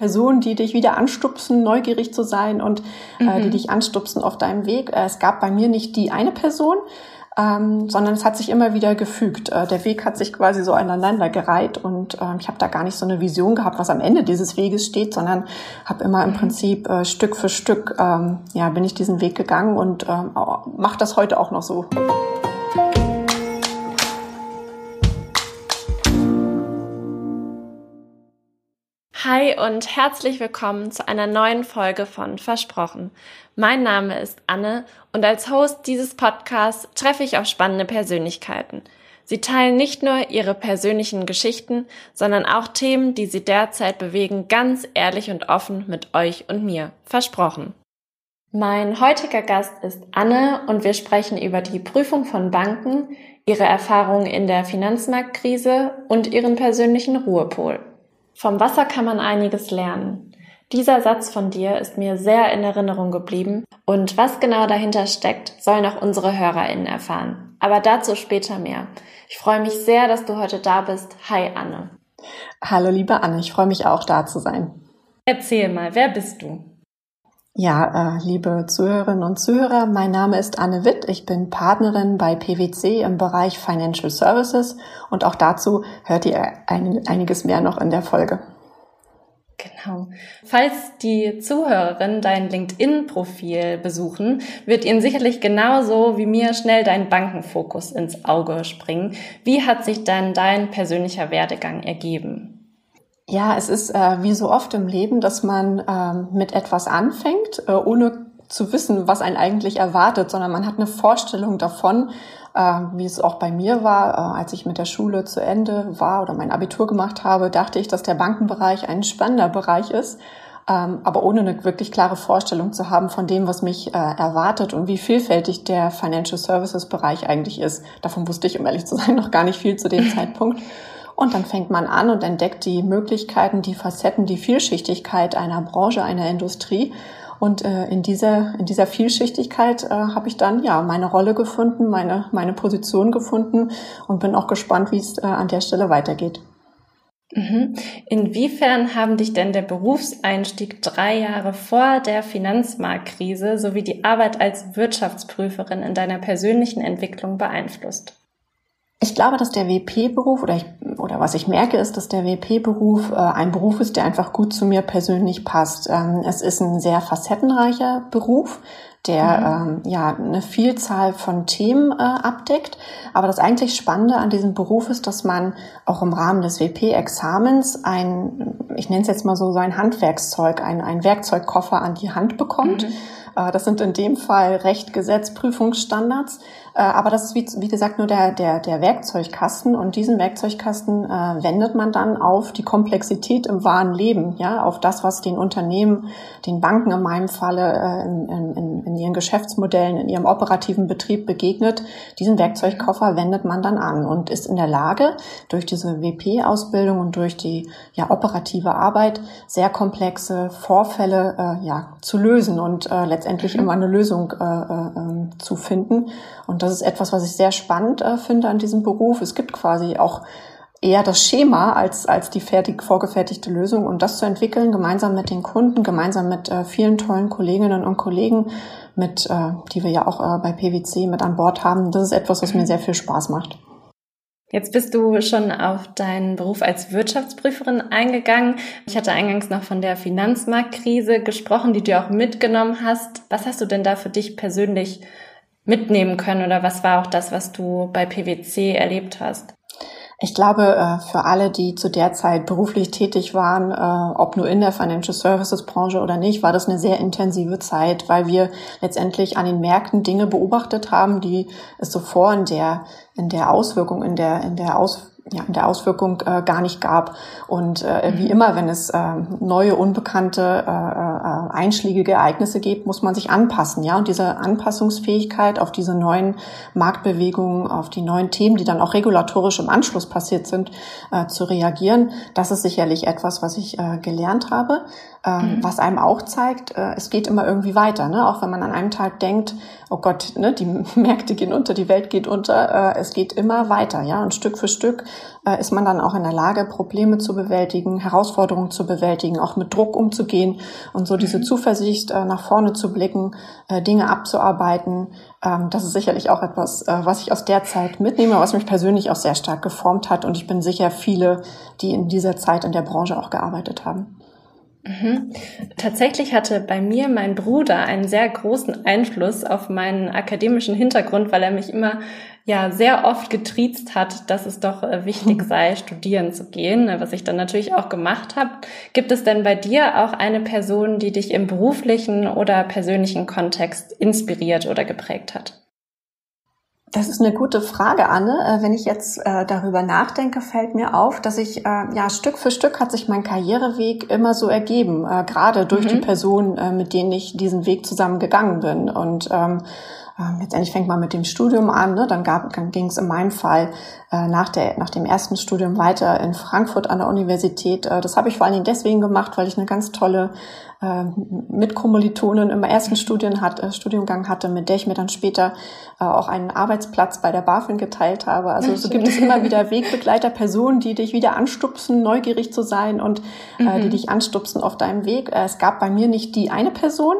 Personen, die dich wieder anstupsen, neugierig zu sein und mhm. äh, die mhm. dich anstupsen auf deinem Weg. Äh, es gab bei mir nicht die eine Person, ähm, sondern es hat sich immer wieder gefügt. Äh, der Weg hat sich quasi so aneinander gereiht und äh, ich habe da gar nicht so eine Vision gehabt, was am Ende dieses Weges steht, sondern habe immer im mhm. Prinzip äh, Stück für Stück ähm, ja bin ich diesen Weg gegangen und ähm, mache das heute auch noch so. Hi und herzlich willkommen zu einer neuen Folge von Versprochen. Mein Name ist Anne und als Host dieses Podcasts treffe ich auf spannende Persönlichkeiten. Sie teilen nicht nur ihre persönlichen Geschichten, sondern auch Themen, die sie derzeit bewegen, ganz ehrlich und offen mit euch und mir. Versprochen. Mein heutiger Gast ist Anne und wir sprechen über die Prüfung von Banken, ihre Erfahrungen in der Finanzmarktkrise und ihren persönlichen Ruhepol. Vom Wasser kann man einiges lernen. Dieser Satz von dir ist mir sehr in Erinnerung geblieben und was genau dahinter steckt, sollen auch unsere HörerInnen erfahren. Aber dazu später mehr. Ich freue mich sehr, dass du heute da bist. Hi Anne. Hallo liebe Anne, ich freue mich auch da zu sein. Erzähl mal, wer bist du? Ja, äh, liebe Zuhörerinnen und Zuhörer, mein Name ist Anne Witt. Ich bin Partnerin bei PwC im Bereich Financial Services und auch dazu hört ihr ein, einiges mehr noch in der Folge. Genau. Falls die Zuhörerinnen dein LinkedIn-Profil besuchen, wird ihnen sicherlich genauso wie mir schnell dein Bankenfokus ins Auge springen. Wie hat sich dann dein persönlicher Werdegang ergeben? Ja, es ist äh, wie so oft im Leben, dass man ähm, mit etwas anfängt, äh, ohne zu wissen, was einen eigentlich erwartet, sondern man hat eine Vorstellung davon, äh, wie es auch bei mir war, äh, als ich mit der Schule zu Ende war oder mein Abitur gemacht habe, dachte ich, dass der Bankenbereich ein spannender Bereich ist, ähm, aber ohne eine wirklich klare Vorstellung zu haben von dem, was mich äh, erwartet und wie vielfältig der Financial Services Bereich eigentlich ist. Davon wusste ich, um ehrlich zu sein, noch gar nicht viel zu dem Zeitpunkt. Und dann fängt man an und entdeckt die Möglichkeiten, die Facetten, die Vielschichtigkeit einer Branche, einer Industrie. Und äh, in dieser in dieser Vielschichtigkeit äh, habe ich dann ja meine Rolle gefunden, meine meine Position gefunden und bin auch gespannt, wie es äh, an der Stelle weitergeht. Mhm. Inwiefern haben dich denn der Berufseinstieg drei Jahre vor der Finanzmarktkrise sowie die Arbeit als Wirtschaftsprüferin in deiner persönlichen Entwicklung beeinflusst? Ich glaube, dass der WP-Beruf oder ich, oder was ich merke, ist, dass der WP-Beruf äh, ein Beruf ist, der einfach gut zu mir persönlich passt. Ähm, es ist ein sehr facettenreicher Beruf, der mhm. ähm, ja eine Vielzahl von Themen äh, abdeckt. Aber das eigentlich Spannende an diesem Beruf ist, dass man auch im Rahmen des WP-Examens ein, ich nenne es jetzt mal so, so ein Handwerkszeug, ein, ein Werkzeugkoffer an die Hand bekommt. Mhm. Äh, das sind in dem Fall Recht, Gesetz, Prüfungsstandards aber das ist, wie, wie gesagt, nur der, der, der Werkzeugkasten und diesen Werkzeugkasten äh, wendet man dann auf die Komplexität im wahren Leben, ja, auf das, was den Unternehmen, den Banken in meinem Falle äh, in, in, in ihren Geschäftsmodellen, in ihrem operativen Betrieb begegnet. Diesen Werkzeugkoffer wendet man dann an und ist in der Lage, durch diese WP-Ausbildung und durch die ja, operative Arbeit sehr komplexe Vorfälle äh, ja, zu lösen und äh, letztendlich mhm. immer eine Lösung äh, äh, ähm, zu finden. Und und das ist etwas, was ich sehr spannend äh, finde an diesem Beruf. Es gibt quasi auch eher das Schema als, als die fertig vorgefertigte Lösung und das zu entwickeln, gemeinsam mit den Kunden, gemeinsam mit äh, vielen tollen Kolleginnen und Kollegen, mit, äh, die wir ja auch äh, bei PwC mit an Bord haben. Das ist etwas, was mir sehr viel Spaß macht. Jetzt bist du schon auf deinen Beruf als Wirtschaftsprüferin eingegangen. Ich hatte eingangs noch von der Finanzmarktkrise gesprochen, die du auch mitgenommen hast. Was hast du denn da für dich persönlich mitnehmen können oder was war auch das, was du bei PwC erlebt hast? Ich glaube, äh, für alle, die zu der Zeit beruflich tätig waren, äh, ob nur in der Financial Services Branche oder nicht, war das eine sehr intensive Zeit, weil wir letztendlich an den Märkten Dinge beobachtet haben, die es zuvor in der, in der Auswirkung, in der, in der Aus, ja, in der Auswirkung äh, gar nicht gab. Und äh, wie mhm. immer, wenn es äh, neue, unbekannte äh, äh, einschlägige Ereignisse gibt, muss man sich anpassen, ja. Und diese Anpassungsfähigkeit auf diese neuen Marktbewegungen, auf die neuen Themen, die dann auch regulatorisch im Anschluss passiert sind, äh, zu reagieren, das ist sicherlich etwas, was ich äh, gelernt habe. Ähm, mhm. Was einem auch zeigt, äh, es geht immer irgendwie weiter. Ne? Auch wenn man an einem Tag denkt, oh Gott, ne, die Märkte gehen unter, die Welt geht unter, äh, es geht immer weiter. Ja? Und Stück für Stück äh, ist man dann auch in der Lage, Probleme zu bewältigen, Herausforderungen zu bewältigen, auch mit Druck umzugehen und so diese mhm. Zuversicht, äh, nach vorne zu blicken, äh, Dinge abzuarbeiten. Ähm, das ist sicherlich auch etwas, was ich aus der Zeit mitnehme, was mich persönlich auch sehr stark geformt hat. Und ich bin sicher, viele, die in dieser Zeit in der Branche auch gearbeitet haben. Mhm. Tatsächlich hatte bei mir mein Bruder einen sehr großen Einfluss auf meinen akademischen Hintergrund, weil er mich immer ja sehr oft getriezt hat, dass es doch äh, wichtig sei, studieren zu gehen, ne, was ich dann natürlich auch gemacht habe. Gibt es denn bei dir auch eine Person, die dich im beruflichen oder persönlichen Kontext inspiriert oder geprägt hat? Das ist eine gute Frage, Anne. Äh, wenn ich jetzt äh, darüber nachdenke, fällt mir auf, dass ich, ja, Stück für Stück hat sich mein Karriereweg immer so ergeben, gerade durch mhm. die Personen, mit denen ich diesen Weg zusammen gegangen bin. Und ähm, letztendlich fängt man mit dem Studium an, ne? dann, gab, dann ging es in meinem Fall äh, nach, der, nach dem ersten Studium weiter in Frankfurt an der Universität. Äh, das habe ich vor allen Dingen deswegen gemacht, weil ich eine ganz tolle äh, Mitkommilitonin im ersten Studien hat, äh, Studiengang hatte, mit der ich mir dann später äh, auch einen Arbeitsplatz bei der BaFin geteilt habe. Also so gibt es immer wieder Wegbegleiter, Personen, die dich wieder anstupsen, neugierig zu sein und äh, mhm. die dich anstupsen auf deinem Weg. Äh, es gab bei mir nicht die eine Person,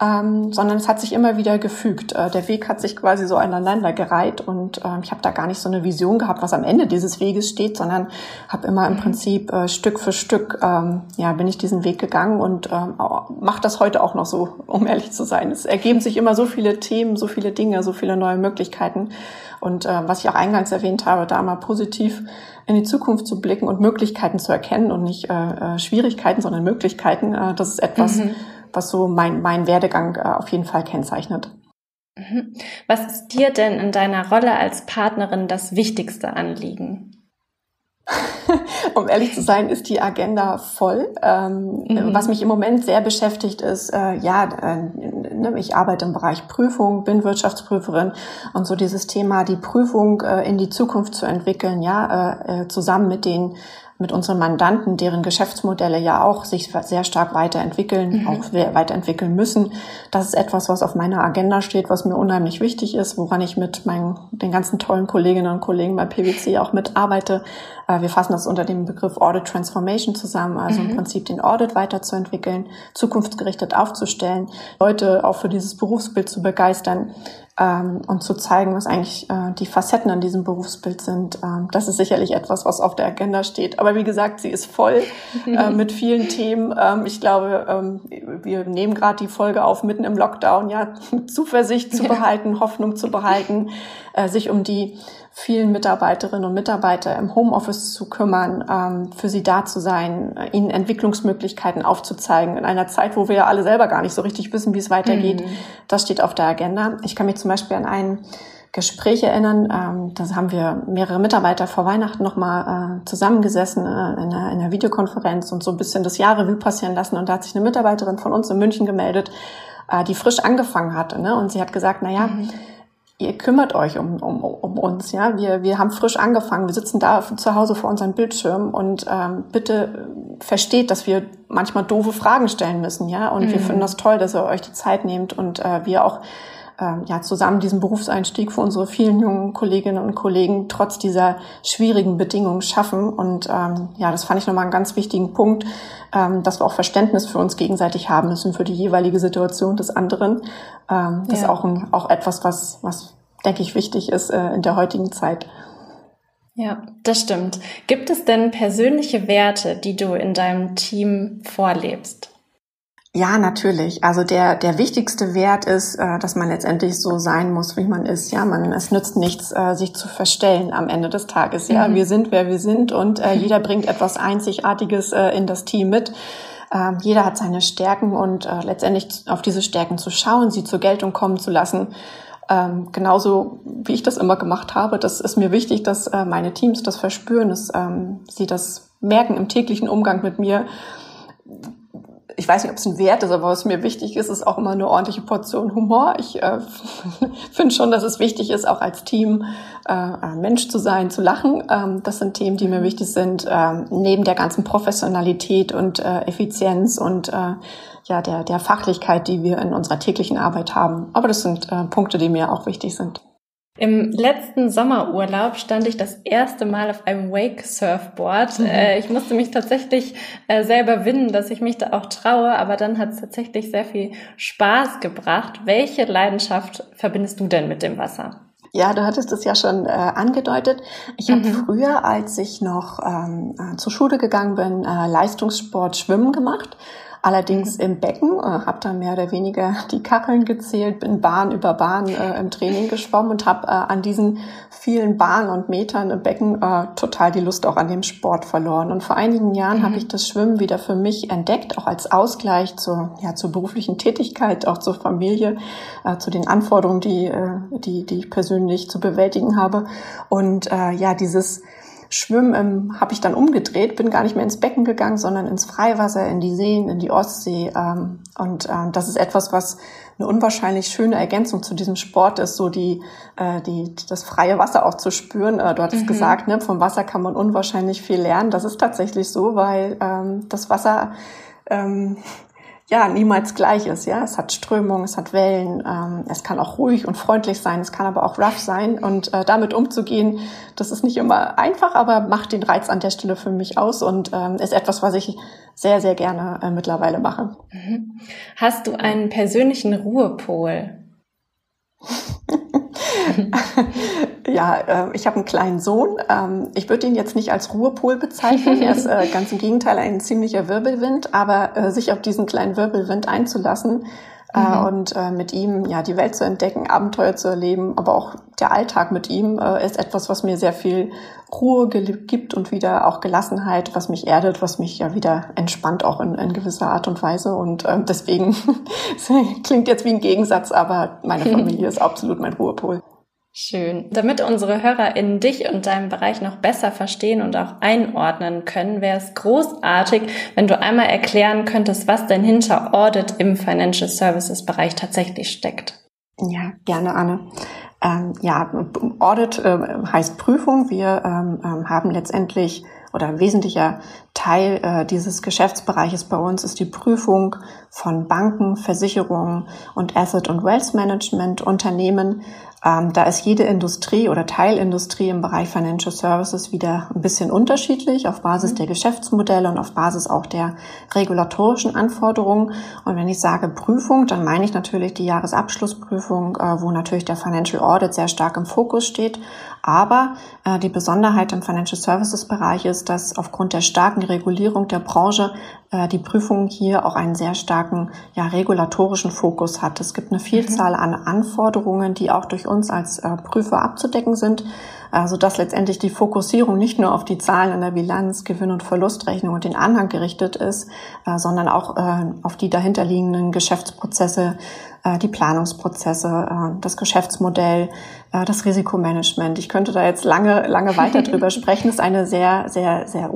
ähm, sondern es hat sich immer wieder gefügt. Äh, der Weg hat sich quasi so aneinander gereiht und äh, ich habe da gar nicht so eine Vision gehabt, was am Ende dieses Weges steht, sondern habe immer im mhm. Prinzip äh, Stück für Stück, ähm, ja, bin ich diesen Weg gegangen und ähm, mache das heute auch noch so, um ehrlich zu sein. Es ergeben sich immer so viele Themen, so viele Dinge, so viele neue Möglichkeiten und äh, was ich auch eingangs erwähnt habe, da mal positiv in die Zukunft zu blicken und Möglichkeiten zu erkennen und nicht äh, äh Schwierigkeiten, sondern Möglichkeiten. Äh, das ist etwas, mhm was so mein, mein Werdegang äh, auf jeden Fall kennzeichnet. Mhm. Was ist dir denn in deiner Rolle als Partnerin das wichtigste Anliegen? um ehrlich zu sein, ist die Agenda voll. Ähm, mhm. Was mich im Moment sehr beschäftigt ist, äh, ja, äh, ne, ich arbeite im Bereich Prüfung, bin Wirtschaftsprüferin und so dieses Thema, die Prüfung äh, in die Zukunft zu entwickeln, ja, äh, äh, zusammen mit den mit unseren Mandanten, deren Geschäftsmodelle ja auch sich sehr stark weiterentwickeln, mhm. auch weiterentwickeln müssen. Das ist etwas, was auf meiner Agenda steht, was mir unheimlich wichtig ist, woran ich mit meinen, den ganzen tollen Kolleginnen und Kollegen bei PwC auch mitarbeite. Äh, wir fassen das unter dem Begriff Audit Transformation zusammen, also mhm. im Prinzip den Audit weiterzuentwickeln, zukunftsgerichtet aufzustellen, Leute auch für dieses Berufsbild zu begeistern ähm, und zu zeigen, was eigentlich äh, die Facetten an diesem Berufsbild sind. Ähm, das ist sicherlich etwas, was auf der Agenda steht. Aber wie gesagt, sie ist voll äh, mit vielen Themen. Ähm, ich glaube, ähm, wir nehmen gerade die Folge auf mitten im Lockdown, ja, Zuversicht zu behalten, Hoffnung zu behalten, äh, sich um die vielen Mitarbeiterinnen und Mitarbeiter im Homeoffice zu kümmern, ähm, für sie da zu sein, äh, ihnen Entwicklungsmöglichkeiten aufzuzeigen in einer Zeit, wo wir ja alle selber gar nicht so richtig wissen, wie es weitergeht. Mhm. Das steht auf der Agenda. Ich kann mich zum Beispiel an ein Gespräch erinnern. Ähm, da haben wir mehrere Mitarbeiter vor Weihnachten nochmal äh, zusammengesessen äh, in, einer, in einer Videokonferenz und so ein bisschen das Jahrrevue passieren lassen. Und da hat sich eine Mitarbeiterin von uns in München gemeldet, äh, die frisch angefangen hatte. Ne? Und sie hat gesagt, na ja, mhm ihr kümmert euch um, um, um uns, ja. Wir, wir haben frisch angefangen, wir sitzen da zu Hause vor unserem Bildschirm und ähm, bitte versteht, dass wir manchmal doofe Fragen stellen müssen, ja. Und mhm. wir finden das toll, dass ihr euch die Zeit nehmt und äh, wir auch ähm, ja, zusammen diesen Berufseinstieg für unsere vielen jungen Kolleginnen und Kollegen trotz dieser schwierigen Bedingungen schaffen. Und ähm, ja, das fand ich nochmal einen ganz wichtigen Punkt, ähm, dass wir auch Verständnis für uns gegenseitig haben müssen, für die jeweilige Situation des anderen. Ähm, das ja. ist auch, ein, auch etwas, was, was, denke ich, wichtig ist äh, in der heutigen Zeit. Ja, das stimmt. Gibt es denn persönliche Werte, die du in deinem Team vorlebst? Ja, natürlich. Also der, der wichtigste Wert ist, äh, dass man letztendlich so sein muss, wie man ist. Ja, man, es nützt nichts, äh, sich zu verstellen am Ende des Tages. Ja, mhm. wir sind, wer wir sind und äh, jeder bringt etwas Einzigartiges in das Team mit. Ähm, jeder hat seine Stärken und letztendlich auf diese Stärken zu schauen, sie zur Geltung kommen zu lassen. Ähm, genauso wie ich das immer gemacht habe. Das ist mir wichtig, dass meine Teams das verspüren, dass ähm, sie das merken im täglichen Umgang mit mir ich weiß nicht, ob es ein Wert ist, aber was mir wichtig ist, ist auch immer eine ordentliche Portion Humor. Ich äh, finde schon, dass es wichtig ist, auch als Team äh, Mensch zu sein, zu lachen. Ähm, das sind Themen, die mir wichtig sind, äh, neben der ganzen Professionalität und äh, Effizienz und äh, ja, der, der Fachlichkeit, die wir in unserer täglichen Arbeit haben. Aber das sind äh, Punkte, die mir auch wichtig sind. Im letzten Sommerurlaub stand ich das erste Mal auf einem Wake-Surfboard. Mhm. Äh, ich musste mich tatsächlich äh, selber winnen, dass ich mich da auch traue, aber dann hat es tatsächlich sehr viel Spaß gebracht. Welche Leidenschaft verbindest du denn mit dem Wasser? Ja, du hattest es ja schon äh, angedeutet. Ich mhm. habe früher, als ich noch ähm, äh, zur Schule gegangen bin, äh, Leistungssport Schwimmen gemacht Allerdings im Becken, äh, habe da mehr oder weniger die Kacheln gezählt, bin Bahn über Bahn äh, im Training geschwommen und habe äh, an diesen vielen Bahnen und Metern im Becken äh, total die Lust auch an dem Sport verloren. Und vor einigen Jahren mhm. habe ich das Schwimmen wieder für mich entdeckt, auch als Ausgleich zur, ja, zur beruflichen Tätigkeit, auch zur Familie, äh, zu den Anforderungen, die, äh, die, die ich persönlich zu bewältigen habe. Und äh, ja, dieses Schwimmen ähm, habe ich dann umgedreht, bin gar nicht mehr ins Becken gegangen, sondern ins Freiwasser, in die Seen, in die Ostsee. Ähm, und ähm, das ist etwas, was eine unwahrscheinlich schöne Ergänzung zu diesem Sport ist, so die, äh, die das freie Wasser auch zu spüren. Äh, du hattest mhm. gesagt, ne, vom Wasser kann man unwahrscheinlich viel lernen. Das ist tatsächlich so, weil ähm, das Wasser ähm, ja niemals gleich ist. Ja, es hat Strömung, es hat Wellen, ähm, es kann auch ruhig und freundlich sein, es kann aber auch rough sein und äh, damit umzugehen, das ist nicht immer einfach, aber macht den Reiz an der Stelle für mich aus und ähm, ist etwas, was ich sehr sehr gerne äh, mittlerweile mache. Mhm. Hast du einen persönlichen Ruhepol? ja, äh, ich habe einen kleinen Sohn. Ähm, ich würde ihn jetzt nicht als Ruhepol bezeichnen. er ist äh, ganz im Gegenteil ein ziemlicher Wirbelwind, aber äh, sich auf diesen kleinen Wirbelwind einzulassen, mhm. und mit ihm ja die Welt zu entdecken, Abenteuer zu erleben, aber auch der Alltag mit ihm ist etwas, was mir sehr viel Ruhe gibt und wieder auch Gelassenheit, was mich erdet, was mich ja wieder entspannt auch in, in gewisser Art und Weise und ähm, deswegen klingt jetzt wie ein Gegensatz, aber meine Familie ist absolut mein Ruhepol. Schön. Damit unsere HörerInnen dich und deinen Bereich noch besser verstehen und auch einordnen können, wäre es großartig, wenn du einmal erklären könntest, was denn hinter Audit im Financial Services Bereich tatsächlich steckt. Ja, gerne, Anne. Ähm, ja, Audit äh, heißt Prüfung. Wir ähm, ähm haben letztendlich oder ein wesentlicher Teil äh, dieses Geschäftsbereiches bei uns ist die Prüfung von Banken, Versicherungen und Asset- und Wealth Management Unternehmen da ist jede Industrie oder Teilindustrie im Bereich Financial Services wieder ein bisschen unterschiedlich auf Basis mhm. der Geschäftsmodelle und auf Basis auch der regulatorischen Anforderungen. Und wenn ich sage Prüfung, dann meine ich natürlich die Jahresabschlussprüfung, äh, wo natürlich der Financial Audit sehr stark im Fokus steht. Aber äh, die Besonderheit im Financial Services Bereich ist, dass aufgrund der starken Regulierung der Branche äh, die Prüfung hier auch einen sehr starken ja, regulatorischen Fokus hat. Es gibt eine Vielzahl mhm. an Anforderungen, die auch durch uns als äh, Prüfer abzudecken sind, also dass letztendlich die Fokussierung nicht nur auf die Zahlen in der Bilanz, Gewinn- und Verlustrechnung und den Anhang gerichtet ist, äh, sondern auch äh, auf die dahinterliegenden Geschäftsprozesse, äh, die Planungsprozesse, äh, das Geschäftsmodell, äh, das Risikomanagement. Ich könnte da jetzt lange, lange weiter drüber sprechen. Es ist eine sehr, sehr, sehr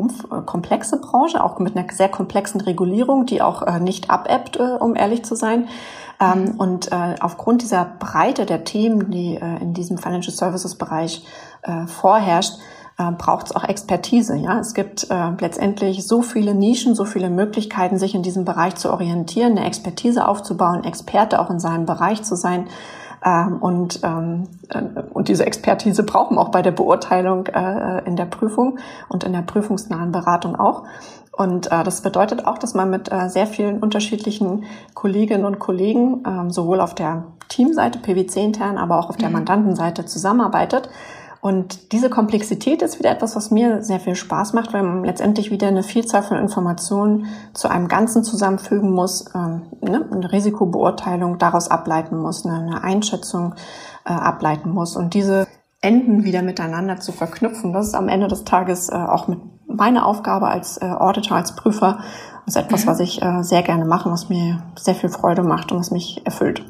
komplexe Branche, auch mit einer sehr komplexen Regulierung, die auch äh, nicht abebbt, um ehrlich zu sein. Ähm. Und äh, aufgrund dieser Breite der Themen, die äh, in diesem Financial Services Bereich äh, vorherrscht, äh, braucht es auch Expertise. Ja, es gibt äh, letztendlich so viele Nischen, so viele Möglichkeiten, sich in diesem Bereich zu orientieren, eine Expertise aufzubauen, Experte auch in seinem Bereich zu sein. Ähm, und, ähm, äh, und diese Expertise brauchen wir auch bei der Beurteilung äh, in der Prüfung und in der prüfungsnahen Beratung auch. Und äh, das bedeutet auch, dass man mit äh, sehr vielen unterschiedlichen Kolleginnen und Kollegen ähm, sowohl auf der Teamseite, PwC intern, aber auch auf der mhm. Mandantenseite zusammenarbeitet. Und diese Komplexität ist wieder etwas, was mir sehr viel Spaß macht, weil man letztendlich wieder eine Vielzahl von Informationen zu einem Ganzen zusammenfügen muss, ähm, ne, eine Risikobeurteilung daraus ableiten muss, eine, eine Einschätzung äh, ableiten muss. Und diese Enden wieder miteinander zu verknüpfen, das ist am Ende des Tages äh, auch mit meine Aufgabe als äh, Auditor, als Prüfer. Das ist etwas, mhm. was ich äh, sehr gerne mache, was mir sehr viel Freude macht und was mich erfüllt.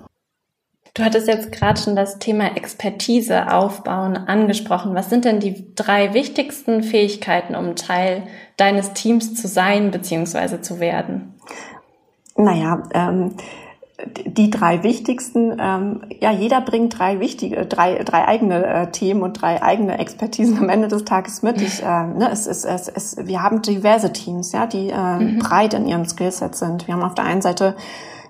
Du hattest jetzt gerade schon das Thema Expertise aufbauen angesprochen. Was sind denn die drei wichtigsten Fähigkeiten, um Teil deines Teams zu sein bzw. zu werden? Naja, ähm, die drei wichtigsten, ähm, ja, jeder bringt drei wichtige, drei, drei eigene äh, Themen und drei eigene Expertisen am Ende des Tages mit. Ich, äh, ne, es, es, es, es, wir haben diverse Teams, ja, die äh, mhm. breit in ihrem Skillset sind. Wir haben auf der einen Seite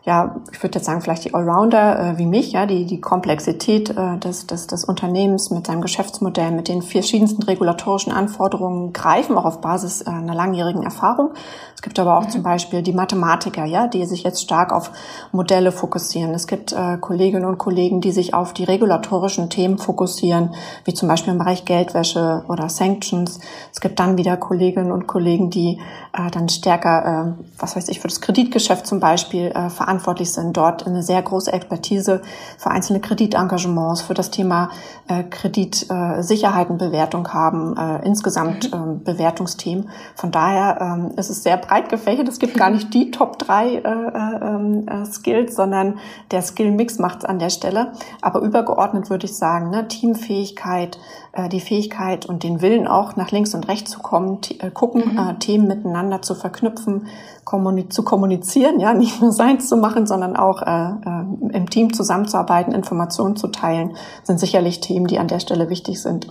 ja, ich würde jetzt sagen, vielleicht die Allrounder äh, wie mich, ja, die, die Komplexität äh, des, des, des Unternehmens mit seinem Geschäftsmodell, mit den verschiedensten regulatorischen Anforderungen greifen, auch auf Basis äh, einer langjährigen Erfahrung. Es gibt aber auch mhm. zum Beispiel die Mathematiker, ja, die sich jetzt stark auf Modelle fokussieren. Es gibt äh, Kolleginnen und Kollegen, die sich auf die regulatorischen Themen fokussieren, wie zum Beispiel im Bereich Geldwäsche oder Sanctions. Es gibt dann wieder Kolleginnen und Kollegen, die äh, dann stärker, äh, was weiß ich, für das Kreditgeschäft zum Beispiel äh, verantwortlich sind, dort eine sehr große Expertise für einzelne Kreditengagements, für das Thema äh, Kreditsicherheitenbewertung äh, haben, äh, insgesamt äh, Bewertungsthemen. Von daher ähm, ist es sehr breit gefächert. Es gibt gar nicht die Top 3 äh, äh, äh, Skills, sondern der Skill-Mix macht es an der Stelle. Aber übergeordnet würde ich sagen, ne, Teamfähigkeit, äh, die Fähigkeit und den Willen auch nach links und rechts zu kommen, äh, gucken, mhm. äh, Themen miteinander zu verknüpfen, kommuni zu kommunizieren, ja, nicht nur seins zu machen, sondern auch äh, äh, im Team zusammenzuarbeiten, Informationen zu teilen, sind sicherlich Themen, die an der Stelle wichtig sind.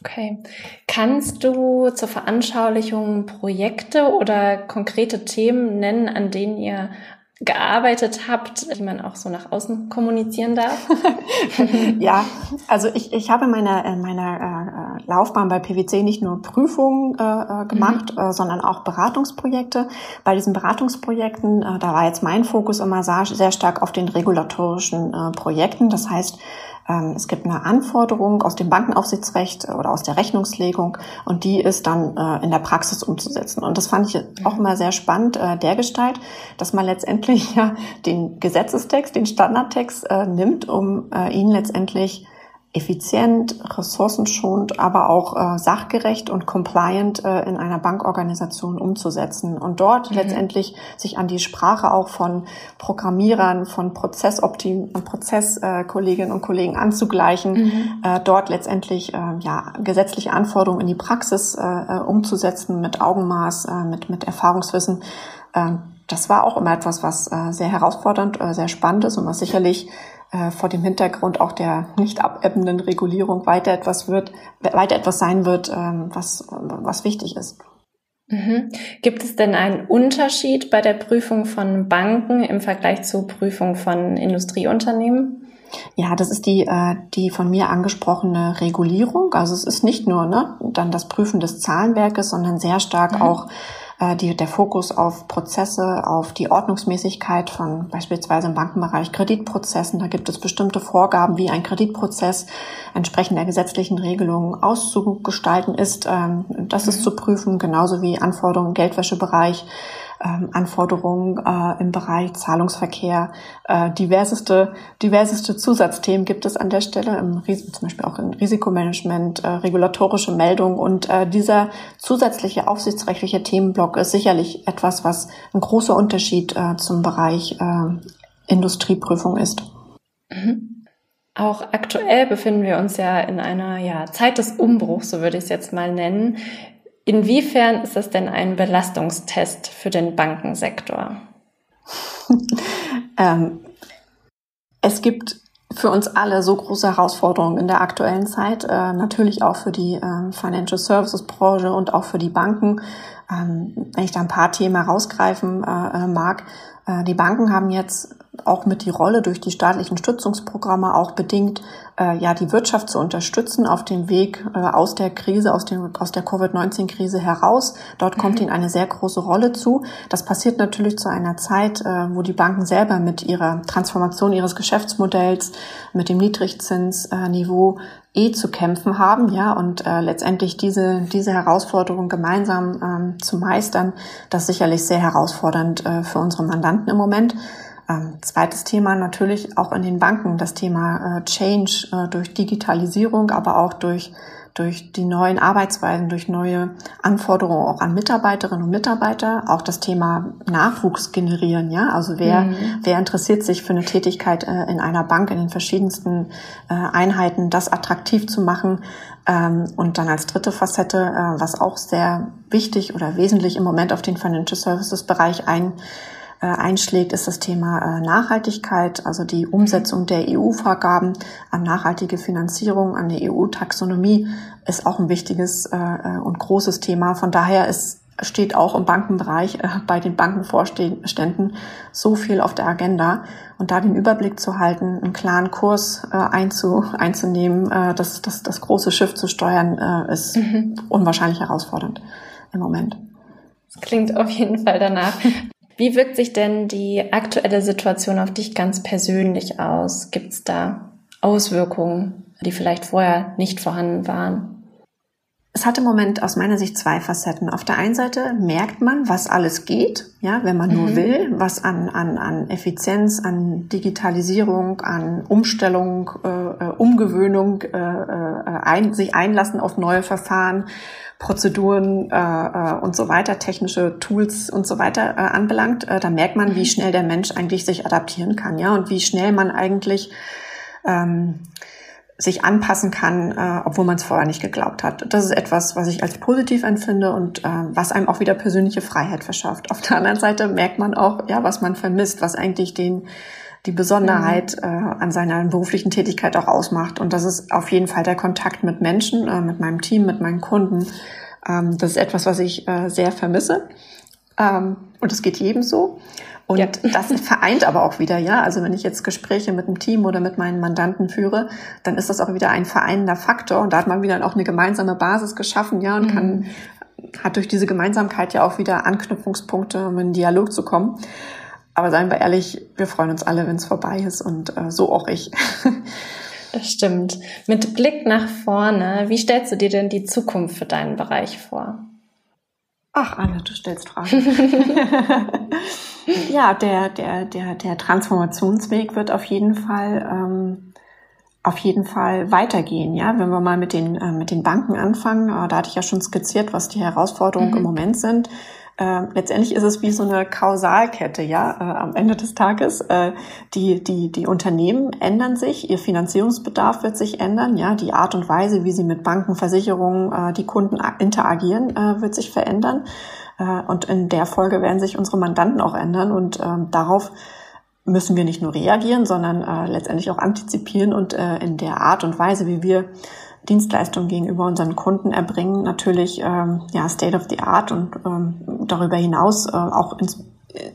Okay. Kannst du zur Veranschaulichung Projekte oder konkrete Themen nennen, an denen ihr gearbeitet habt, die man auch so nach außen kommunizieren darf? ja, also ich, ich habe in meiner, in meiner äh, Laufbahn bei PwC nicht nur Prüfungen äh, äh, gemacht, mhm. äh, sondern auch Beratungsprojekte. Bei diesen Beratungsprojekten, äh, da war jetzt mein Fokus immer sehr, sehr stark auf den regulatorischen äh, Projekten. Das heißt, es gibt eine Anforderung aus dem Bankenaufsichtsrecht oder aus der Rechnungslegung und die ist dann äh, in der Praxis umzusetzen. Und das fand ich auch immer sehr spannend, äh, der Gestalt, dass man letztendlich ja den Gesetzestext, den Standardtext äh, nimmt, um ihn letztendlich effizient, ressourcenschonend, aber auch äh, sachgerecht und compliant äh, in einer Bankorganisation umzusetzen und dort mhm. letztendlich sich an die Sprache auch von Programmierern, von Prozessoptim Prozesskolleginnen äh, und Kollegen anzugleichen, mhm. äh, dort letztendlich äh, ja gesetzliche Anforderungen in die Praxis äh, äh umzusetzen mit Augenmaß, äh, mit mit Erfahrungswissen. Äh, das war auch immer etwas, was äh, sehr herausfordernd, äh, sehr spannend ist und was sicherlich äh, vor dem Hintergrund auch der nicht abebbenden Regulierung weiter etwas wird, weiter etwas sein wird, ähm, was, was wichtig ist. Mhm. Gibt es denn einen Unterschied bei der Prüfung von Banken im Vergleich zur Prüfung von Industrieunternehmen? Ja, das ist die, äh, die von mir angesprochene Regulierung. Also es ist nicht nur ne, dann das Prüfen des Zahlenwerkes, sondern sehr stark mhm. auch äh, die, der Fokus auf Prozesse, auf die Ordnungsmäßigkeit von beispielsweise im Bankenbereich Kreditprozessen. Da gibt es bestimmte Vorgaben, wie ein Kreditprozess entsprechend der gesetzlichen Regelungen auszugestalten ist. Ähm, das ist mhm. zu prüfen, genauso wie Anforderungen im Geldwäschebereich ähm, Anforderungen äh, im Bereich Zahlungsverkehr. Äh, diverseste, diverseste Zusatzthemen gibt es an der Stelle, im, zum Beispiel auch im Risikomanagement, äh, regulatorische Meldungen. Und äh, dieser zusätzliche aufsichtsrechtliche Themenblock ist sicherlich etwas, was ein großer Unterschied äh, zum Bereich äh, Industrieprüfung ist. Mhm. Auch aktuell befinden wir uns ja in einer ja, Zeit des Umbruchs, so würde ich es jetzt mal nennen. Inwiefern ist das denn ein Belastungstest für den Bankensektor? ähm, es gibt für uns alle so große Herausforderungen in der aktuellen Zeit, äh, natürlich auch für die äh, Financial Services Branche und auch für die Banken. Ähm, wenn ich da ein paar Themen rausgreifen äh, äh mag, äh, die Banken haben jetzt auch mit die Rolle durch die staatlichen Stützungsprogramme auch bedingt, äh, ja, die Wirtschaft zu unterstützen auf dem Weg äh, aus der Krise, aus, dem, aus der Covid-19-Krise heraus. Dort kommt mhm. ihnen eine sehr große Rolle zu. Das passiert natürlich zu einer Zeit, äh, wo die Banken selber mit ihrer Transformation ihres Geschäftsmodells, mit dem Niedrigzinsniveau eh zu kämpfen haben, ja, und äh, letztendlich diese, diese Herausforderung gemeinsam ähm, zu meistern, das ist sicherlich sehr herausfordernd äh, für unsere Mandanten im Moment. Ähm, zweites Thema natürlich auch in den Banken, das Thema äh, Change äh, durch Digitalisierung, aber auch durch, durch die neuen Arbeitsweisen, durch neue Anforderungen auch an Mitarbeiterinnen und Mitarbeiter, auch das Thema Nachwuchs generieren, ja, also wer, mhm. wer interessiert sich für eine Tätigkeit äh, in einer Bank in den verschiedensten äh, Einheiten, das attraktiv zu machen, ähm, und dann als dritte Facette, äh, was auch sehr wichtig oder wesentlich im Moment auf den Financial Services Bereich ein äh, einschlägt, ist das Thema äh, Nachhaltigkeit, also die Umsetzung der EU-Vorgaben an nachhaltige Finanzierung, an die EU-Taxonomie ist auch ein wichtiges äh, äh, und großes Thema. Von daher ist steht auch im Bankenbereich äh, bei den Bankenvorständen so viel auf der Agenda. Und da den Überblick zu halten, einen klaren Kurs äh, einzu, einzunehmen, äh, das, das, das große Schiff zu steuern, äh, ist mhm. unwahrscheinlich herausfordernd im Moment. Das klingt auf jeden Fall danach. Wie wirkt sich denn die aktuelle Situation auf dich ganz persönlich aus? Gibt es da Auswirkungen, die vielleicht vorher nicht vorhanden waren? Es hat im Moment aus meiner Sicht zwei Facetten. Auf der einen Seite merkt man, was alles geht, ja, wenn man mhm. nur will, was an, an, an Effizienz, an Digitalisierung, an Umstellung, äh, äh, Umgewöhnung, äh, äh, ein, sich einlassen auf neue Verfahren, Prozeduren äh, äh, und so weiter, technische Tools und so weiter äh, anbelangt. Äh, da merkt man, wie mhm. schnell der Mensch eigentlich sich adaptieren kann, ja, und wie schnell man eigentlich ähm, sich anpassen kann, äh, obwohl man es vorher nicht geglaubt hat. Das ist etwas, was ich als positiv empfinde und äh, was einem auch wieder persönliche Freiheit verschafft. Auf der anderen Seite merkt man auch, ja, was man vermisst, was eigentlich den die Besonderheit mhm. äh, an seiner beruflichen Tätigkeit auch ausmacht. Und das ist auf jeden Fall der Kontakt mit Menschen, äh, mit meinem Team, mit meinen Kunden. Ähm, das ist etwas, was ich äh, sehr vermisse. Ähm, und es geht jedem so. Und ja. das vereint aber auch wieder, ja. Also wenn ich jetzt Gespräche mit dem Team oder mit meinen Mandanten führe, dann ist das auch wieder ein vereinender Faktor. Und da hat man wieder auch eine gemeinsame Basis geschaffen, ja, und mhm. kann, hat durch diese Gemeinsamkeit ja auch wieder Anknüpfungspunkte, um in Dialog zu kommen. Aber seien wir ehrlich, wir freuen uns alle, wenn es vorbei ist und äh, so auch ich. Das stimmt. Mit Blick nach vorne, wie stellst du dir denn die Zukunft für deinen Bereich vor? Ach, Anne, du stellst Fragen. ja, der, der, der, der Transformationsweg wird auf jeden Fall, ähm, auf jeden Fall weitergehen. Ja, wenn wir mal mit den, äh, mit den Banken anfangen, äh, da hatte ich ja schon skizziert, was die Herausforderungen mhm. im Moment sind. Äh, letztendlich ist es wie so eine Kausalkette, ja, äh, am Ende des Tages. Äh, die, die, die Unternehmen ändern sich, ihr Finanzierungsbedarf wird sich ändern, ja, die Art und Weise, wie sie mit Banken, Versicherungen, äh, die Kunden interagieren, äh, wird sich verändern. Äh, und in der Folge werden sich unsere Mandanten auch ändern und ähm, darauf müssen wir nicht nur reagieren, sondern äh, letztendlich auch antizipieren und in der Art und Weise, wie wir Dienstleistungen gegenüber unseren Kunden erbringen, natürlich ähm, ja State of the Art und ähm, darüber hinaus äh, auch ins,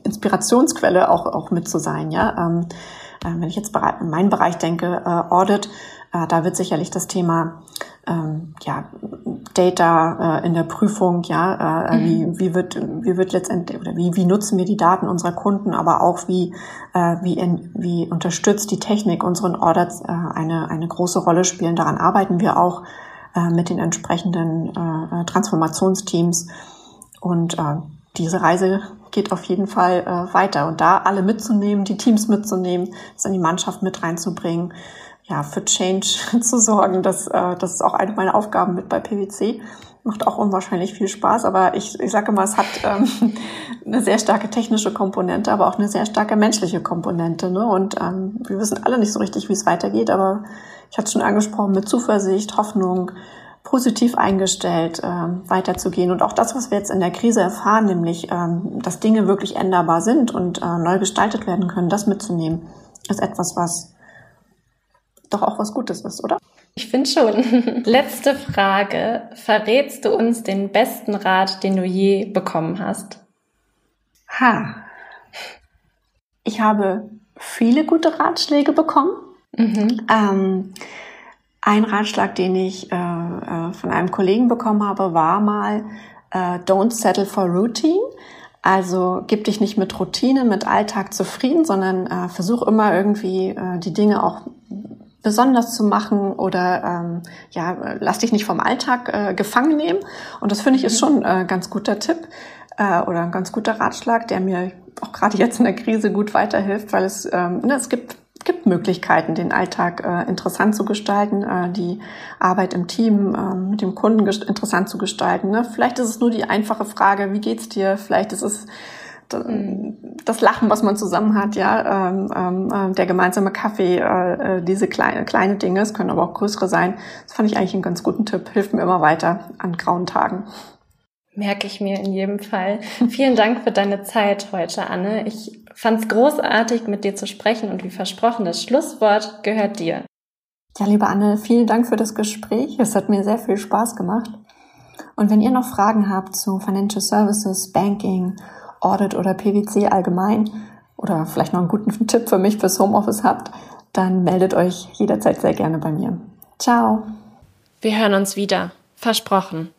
Inspirationsquelle auch auch mit zu sein. Ja, ähm, äh, wenn ich jetzt in meinen Bereich denke, äh, Audit, äh, da wird sicherlich das Thema ähm, ja, Data äh, in der Prüfung, ja, äh, mhm. wie, wie wird wie wird letztendlich oder wie wie nutzen wir die Daten unserer Kunden, aber auch wie äh, wie in, wie unterstützt die Technik unseren Audits äh, eine eine große Rolle spielen. Daran arbeiten wir auch äh, mit den entsprechenden äh, Transformationsteams und äh, diese Reise geht auf jeden Fall äh, weiter und da alle mitzunehmen, die Teams mitzunehmen, das in die Mannschaft mit reinzubringen ja, für Change zu sorgen. Das, äh, das ist auch eine meiner Aufgaben mit bei PwC. Macht auch unwahrscheinlich viel Spaß, aber ich, ich sage immer, es hat ähm, eine sehr starke technische Komponente, aber auch eine sehr starke menschliche Komponente. Ne? Und ähm, wir wissen alle nicht so richtig, wie es weitergeht, aber ich hatte schon angesprochen, mit Zuversicht, Hoffnung, positiv eingestellt, ähm, weiterzugehen. Und auch das, was wir jetzt in der Krise erfahren, nämlich, ähm, dass Dinge wirklich änderbar sind und äh, neu gestaltet werden können, das mitzunehmen, ist etwas, was doch auch was Gutes ist, oder? Ich finde schon. Letzte Frage. Verrätst du uns den besten Rat, den du je bekommen hast? Ha. Ich habe viele gute Ratschläge bekommen. Mhm. Ähm, ein Ratschlag, den ich äh, äh, von einem Kollegen bekommen habe, war mal, äh, don't settle for routine. Also gib dich nicht mit Routine, mit Alltag zufrieden, sondern äh, versuch immer irgendwie äh, die Dinge auch besonders zu machen oder ähm, ja, lass dich nicht vom Alltag äh, gefangen nehmen. Und das finde ich ist mhm. schon ein äh, ganz guter Tipp äh, oder ein ganz guter Ratschlag, der mir auch gerade jetzt in der Krise gut weiterhilft, weil es, ähm, ne, es gibt gibt Möglichkeiten, den Alltag äh, interessant zu gestalten, äh, die Arbeit im Team äh, mit dem Kunden interessant zu gestalten. Ne? Vielleicht ist es nur die einfache Frage, wie geht's dir? Vielleicht ist es das Lachen, was man zusammen hat, ja, ähm, ähm, äh, der gemeinsame Kaffee, äh, äh, diese kleine, kleine Dinge, es können aber auch größere sein. Das fand ich eigentlich einen ganz guten Tipp, hilft mir immer weiter an grauen Tagen. Merke ich mir in jedem Fall. Vielen Dank für deine Zeit heute, Anne. Ich fand es großartig, mit dir zu sprechen und wie versprochen, das Schlusswort gehört dir. Ja, liebe Anne, vielen Dank für das Gespräch. Es hat mir sehr viel Spaß gemacht. Und wenn ihr noch Fragen habt zu Financial Services, Banking, Audit oder PwC allgemein oder vielleicht noch einen guten Tipp für mich fürs Homeoffice habt, dann meldet euch jederzeit sehr gerne bei mir. Ciao. Wir hören uns wieder. Versprochen.